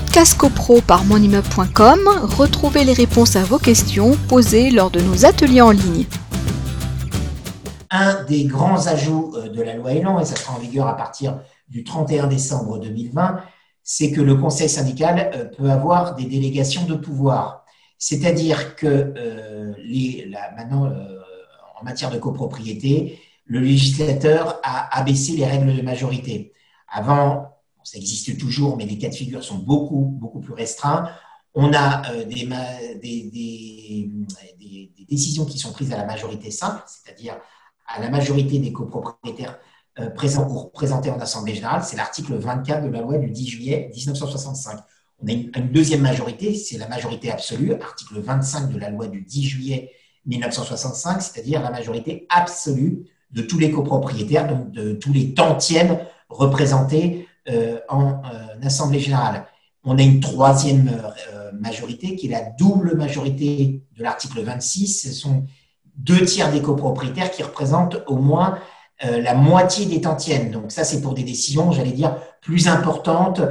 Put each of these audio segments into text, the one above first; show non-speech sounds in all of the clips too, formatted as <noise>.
podcast copro par monimmeuble.com, retrouvez les réponses à vos questions posées lors de nos ateliers en ligne. Un des grands ajouts euh, de la loi Elan, et ça sera en vigueur à partir du 31 décembre 2020, c'est que le conseil syndical euh, peut avoir des délégations de pouvoir. C'est-à-dire que euh, maintenant, en matière de copropriété, le législateur a abaissé les règles de majorité. Avant, ça existe toujours, mais les cas de figure sont beaucoup, beaucoup plus restreints. On a euh, des, décisions qui sont prises à la majorité simple, c'est-à-dire à la majorité des copropriétaires euh, présents ou représentés en Assemblée générale. C'est l'article 24 de la loi du 10 juillet 1965. On a une, deuxième majorité, c'est la majorité absolue, article 25 de la loi du 10 juillet 1965, c'est-à-dire la majorité absolue de tous les copropriétaires, donc de tous les tantièmes représentés en euh, Assemblée générale. On a une troisième euh, majorité qui est la double majorité de l'article 26. Ce sont deux tiers des copropriétaires qui représentent au moins la moitié des tantièmes. Donc ça, c'est pour des décisions, j'allais dire, plus importantes,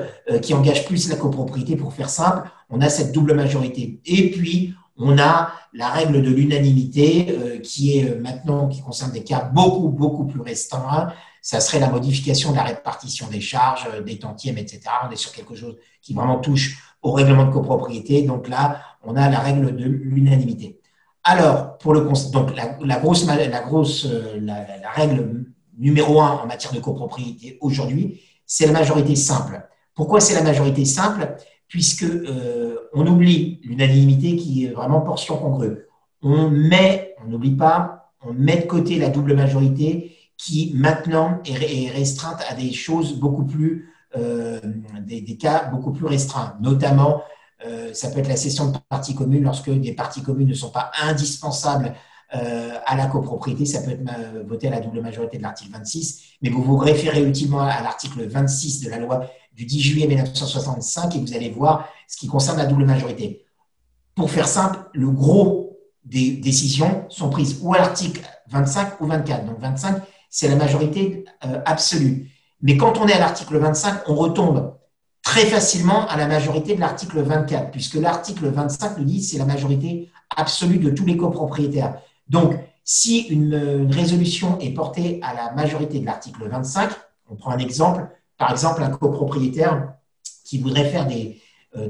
qui engagent plus la copropriété. Pour faire simple, on a cette double majorité. Et puis, on a la règle de l'unanimité qui est maintenant, qui concerne des cas beaucoup, beaucoup plus restreints, ça serait la modification de la répartition des charges, euh, des tantièmes, etc. On est sur quelque chose qui vraiment touche au règlement de copropriété. Donc là, on a la règle de l'unanimité. Alors, pour le donc la, grosse, la, grosse euh, la, règle numéro un en matière de copropriété aujourd'hui, c'est la majorité simple. Pourquoi c'est la majorité simple? Puisque euh, on oublie l'unanimité qui est vraiment portion congrue. On met, on n'oublie pas, on met de côté la double majorité qui maintenant est, restreinte à des choses beaucoup plus, euh, des, cas beaucoup plus restreints, notamment euh, ça peut être la cession de parties communes lorsque des parties communes ne sont pas indispensables euh, à la copropriété, ça peut être voté à la double majorité de l'article 26, mais vous vous référez utilement à l'article 26 de la loi du 10 juillet 1965 et vous allez voir ce qui concerne la double majorité. Pour faire simple, le gros des décisions sont prises ou à l'article 25 ou 24. Donc 25, c'est la majorité euh, absolue. Mais quand on est à l'article 25, on retombe très facilement à la majorité de l'article 24, puisque l'article 25 nous dit c'est la majorité absolue de tous les copropriétaires. Donc, si une, résolution est portée à la majorité de l'article 25, on prend un exemple, par exemple un copropriétaire qui voudrait faire des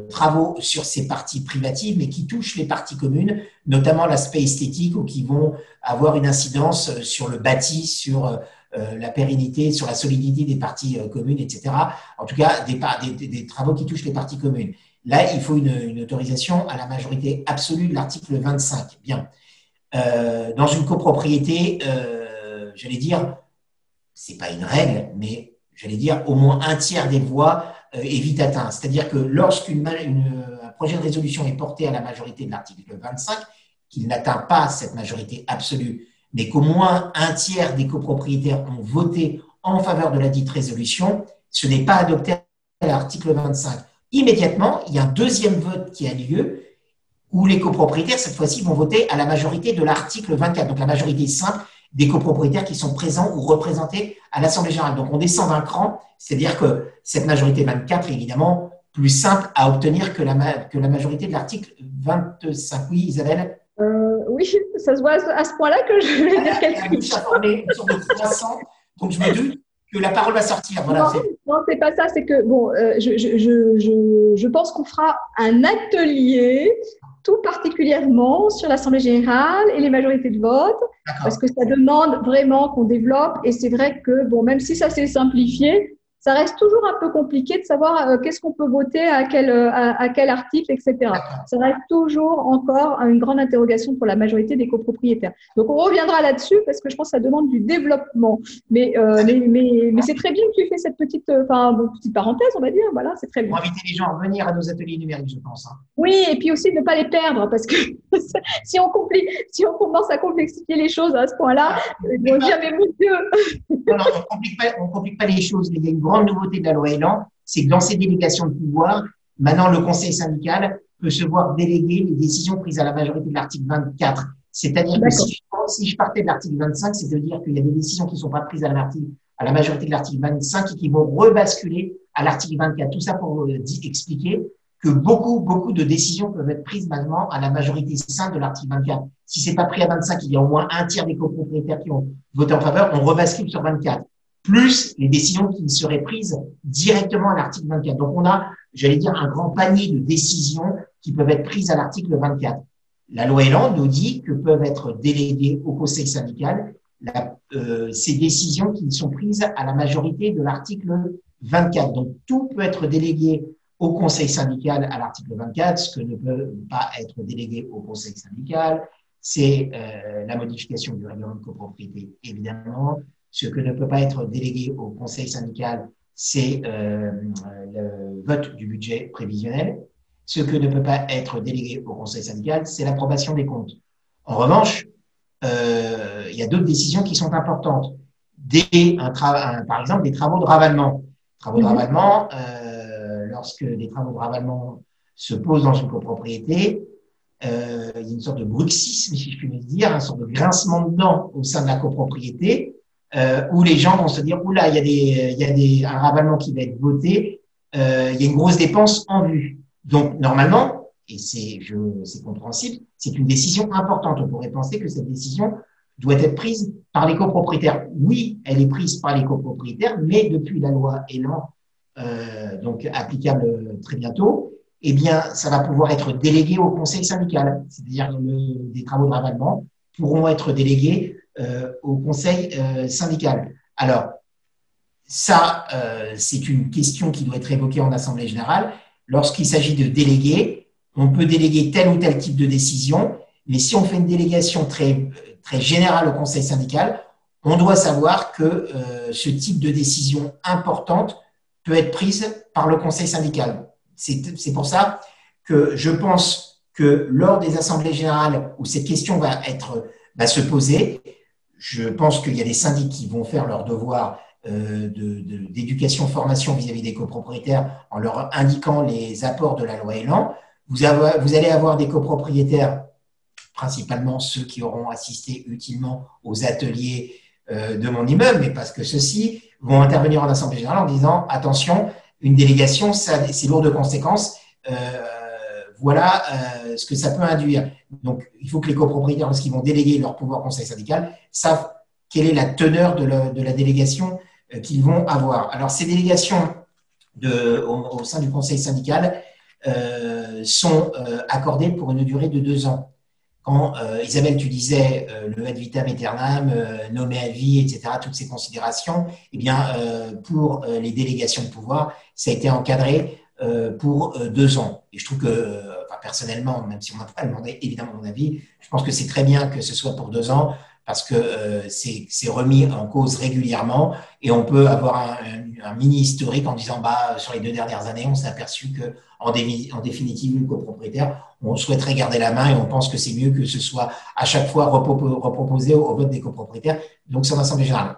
travaux sur ses parties privatives, mais qui touchent les parties communes, notamment l'aspect esthétique ou qui vont avoir une incidence euh, sur le bâti, sur euh, euh, la pérennité, sur la solidité des parties communes, etc. En tout cas, des, des, travaux qui touchent les parties communes. Là, il faut une, autorisation à la majorité absolue de l'article 25. Bien. dans une copropriété, j'allais dire, c'est pas une règle, mais j'allais dire au moins un tiers des voix est vite atteint. C'est-à-dire que lorsqu'un projet de résolution est porté à la majorité de l'article 25, qu'il n'atteint pas cette majorité absolue, mais qu'au moins un tiers des copropriétaires ont voté en faveur de la dite résolution, ce n'est pas adopté à l'article 25. Immédiatement, il y a un deuxième vote qui a lieu où les copropriétaires, cette fois-ci, vont voter à la majorité de l'article 24, donc la majorité simple des copropriétaires qui sont présents ou représentés à l'Assemblée générale. Donc on descend d'un cran, c'est-à-dire que cette majorité 24 est évidemment plus simple à obtenir que la, que la majorité de l'article 25. Oui, Isabelle? Euh, oui, ça se voit à ce point-là que je vais dire quelque chose. donc je me doute que la parole va sortir. Voilà, non, c'est pas ça. C'est que bon, euh, je, je, je, je, pense qu'on fera un atelier tout particulièrement sur l'Assemblée générale et les majorités de vote, parce que ça demande vraiment qu'on développe. Et c'est vrai que bon, même si ça s'est simplifié, ça reste toujours un peu compliqué de savoir euh, qu'est-ce qu'on peut voter à quel, euh, à, quel article, etc. Ça reste toujours encore une grande interrogation pour la majorité des copropriétaires. Donc on reviendra là-dessus parce que je pense que ça demande du développement. Mais, euh, mais, mais, mais c'est très bien que tu fais cette petite, enfin, petite parenthèse, on va dire. Voilà, c'est très bien. Pour inviter les gens à venir à nos ateliers numériques, je pense. Hein. Oui, et puis aussi de ne pas les perdre parce que <laughs> si, on si on commence à complexifier les choses à ce point-là, ils vont dire mais mon Dieu. non, non, on ne complique, pas les choses. Il y a une grande nouveauté de la loi Elan, c'est que dans ces délégations de pouvoir, maintenant le conseil syndical peut se voir déléguer les décisions prises à la majorité de l'article 24. C'est-à-dire que si je, partais de l'article 25, c'est de dire qu'il y a des décisions qui ne sont pas prises à la majorité de l'article 25 et qui vont rebasculer à l'article 24. Tout ça pour euh, expliquer que beaucoup, beaucoup de décisions peuvent être prises maintenant à la majorité simple de l'article 24. Si c'est pas pris à 25, il y a au moins un tiers des copropriétaires qui ont voté en faveur, on rebascule sur 24. Plus les décisions qui seraient prises directement à l'article 24. Donc on a, j'allais dire, un grand panier de décisions qui peuvent être prises à l'article 24. La loi Elan nous dit que peuvent être déléguées au conseil syndical euh, ces décisions qui sont prises à la majorité de l'article 24. Donc tout peut être délégué au conseil syndical à l'article 24. Ce que ne peut pas être délégué au conseil syndical, c'est euh, la modification du règlement de copropriété, évidemment. Ce que ne peut pas être délégué au conseil syndical, c'est euh, le vote du budget prévisionnel. Ce que ne peut pas être délégué au conseil syndical, c'est l'approbation des comptes. En revanche, euh, il y a d'autres décisions qui sont importantes. Des, un par exemple, des travaux de ravalement. Travaux de mhm. ravalement, euh, lorsque des travaux de ravalement se posent dans une copropriété, euh, il y a une sorte de bruxisme, si je puis dire, une sorte de grincement de dents au sein de la copropriété, euh, où les gens vont se dire, oula, il y a, des, il y a des, un ravalement qui va être voté, euh, il y a une grosse dépense en vue. Donc, normalement, et c'est, c'est compréhensible, c'est une décision importante. On pourrait penser que cette décision doit être prise par les copropriétaires. Oui, elle est prise par les copropriétaires, mais depuis la loi Elan, euh, donc applicable très bientôt, eh bien, ça va pouvoir être délégué au conseil syndical. C'est-à-dire que des travaux de ravalement pourront être délégués au conseil euh, syndical. Alors, ça, euh, c'est une question qui doit être évoquée en assemblée générale lorsqu'il s'agit de déléguer, on peut déléguer tel ou tel type de décision, mais si on fait une délégation très, très générale au conseil syndical, on doit savoir que euh, ce type de décision importante peut être prise par le conseil syndical. C'est pour ça que je pense que lors des assemblées générales où cette question va être va se poser, je pense qu'il y a des syndics qui vont faire leur devoir euh, d'éducation, formation vis-à-vis des copropriétaires en leur indiquant les apports de la loi Elan. Vous, allez avoir des copropriétaires, principalement ceux qui auront assisté utilement aux ateliers euh, de mon immeuble, mais parce que ceux-ci vont intervenir en Assemblée générale en disant attention, une délégation, c'est lourd de conséquences. Euh, voilà ce que ça peut induire. Donc, il faut que les copropriétaires, lorsqu'ils vont déléguer leur pouvoir conseil syndical, savent quelle est la teneur de la, délégation euh, qu'ils vont avoir. Alors, ces délégations au, sein du conseil syndical euh, sont euh, accordées pour une durée de deux ans. Quand Isabelle, tu disais le ad vitam aeternam, nommé à vie, etc., toutes ces considérations, eh bien, pour les délégations de pouvoir, ça a été encadré pour deux ans. Et je trouve que, personnellement, même si on m'a pas demandé évidemment mon avis, je pense que c'est très bien que ce soit pour deux ans parce que euh, c'est remis en cause régulièrement et on peut avoir un, un, mini historique en disant bah sur les deux dernières années on s'est aperçu que en, définitive le copropriétaire on souhaiterait garder la main et on pense que c'est mieux que ce soit à chaque fois reproposé au, vote des copropriétaires donc c'est en assemblée générale.